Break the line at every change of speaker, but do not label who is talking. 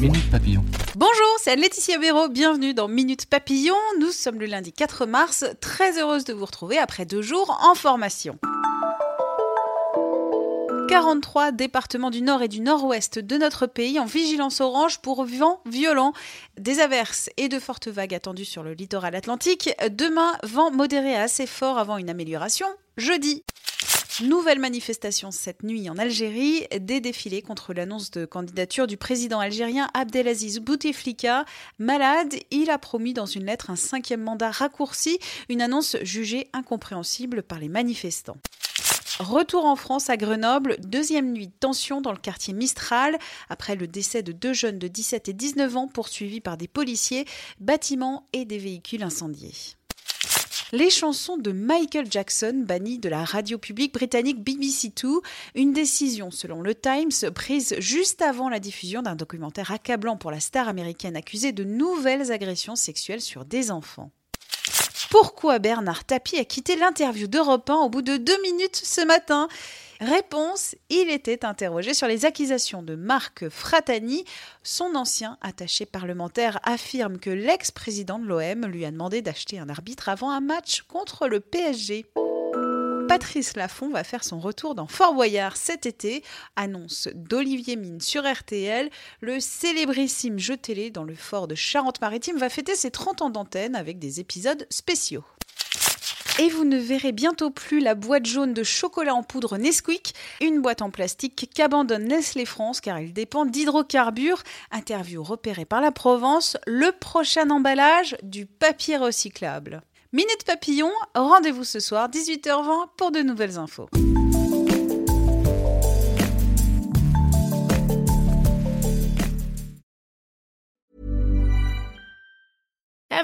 Minute Papillon.
Bonjour, c'est Laetitia Béraud, bienvenue dans Minute Papillon. Nous sommes le lundi 4 mars, très heureuse de vous retrouver après deux jours en formation. 43 départements du nord et du nord-ouest de notre pays en vigilance orange pour vent violent. Des averses et de fortes vagues attendues sur le littoral atlantique. Demain, vent modéré à assez fort avant une amélioration. Jeudi. Nouvelle manifestation cette nuit en Algérie, des défilés contre l'annonce de candidature du président algérien Abdelaziz Bouteflika. Malade, il a promis dans une lettre un cinquième mandat raccourci, une annonce jugée incompréhensible par les manifestants. Retour en France à Grenoble, deuxième nuit de tension dans le quartier Mistral, après le décès de deux jeunes de 17 et 19 ans poursuivis par des policiers, bâtiments et des véhicules incendiés. Les chansons de Michael Jackson bannies de la radio publique britannique BBC Two, une décision selon le Times prise juste avant la diffusion d'un documentaire accablant pour la star américaine accusée de nouvelles agressions sexuelles sur des enfants. Pourquoi Bernard Tapie a quitté l'interview d'Europe 1 au bout de deux minutes ce matin? Réponse, il était interrogé sur les accusations de Marc Fratani. Son ancien attaché parlementaire affirme que l'ex-président de l'OM lui a demandé d'acheter un arbitre avant un match contre le PSG. Patrice Laffont va faire son retour dans Fort Boyard cet été, annonce d'Olivier Mine sur RTL. Le célébrissime jeu télé dans le fort de Charente-Maritime va fêter ses 30 ans d'antenne avec des épisodes spéciaux. Et vous ne verrez bientôt plus la boîte jaune de chocolat en poudre Nesquik, une boîte en plastique qu'abandonne Nestlé France car il dépend d'hydrocarbures. Interview repérée par la Provence, le prochain emballage du papier recyclable. Minute Papillon, rendez-vous ce soir 18h20 pour de nouvelles infos.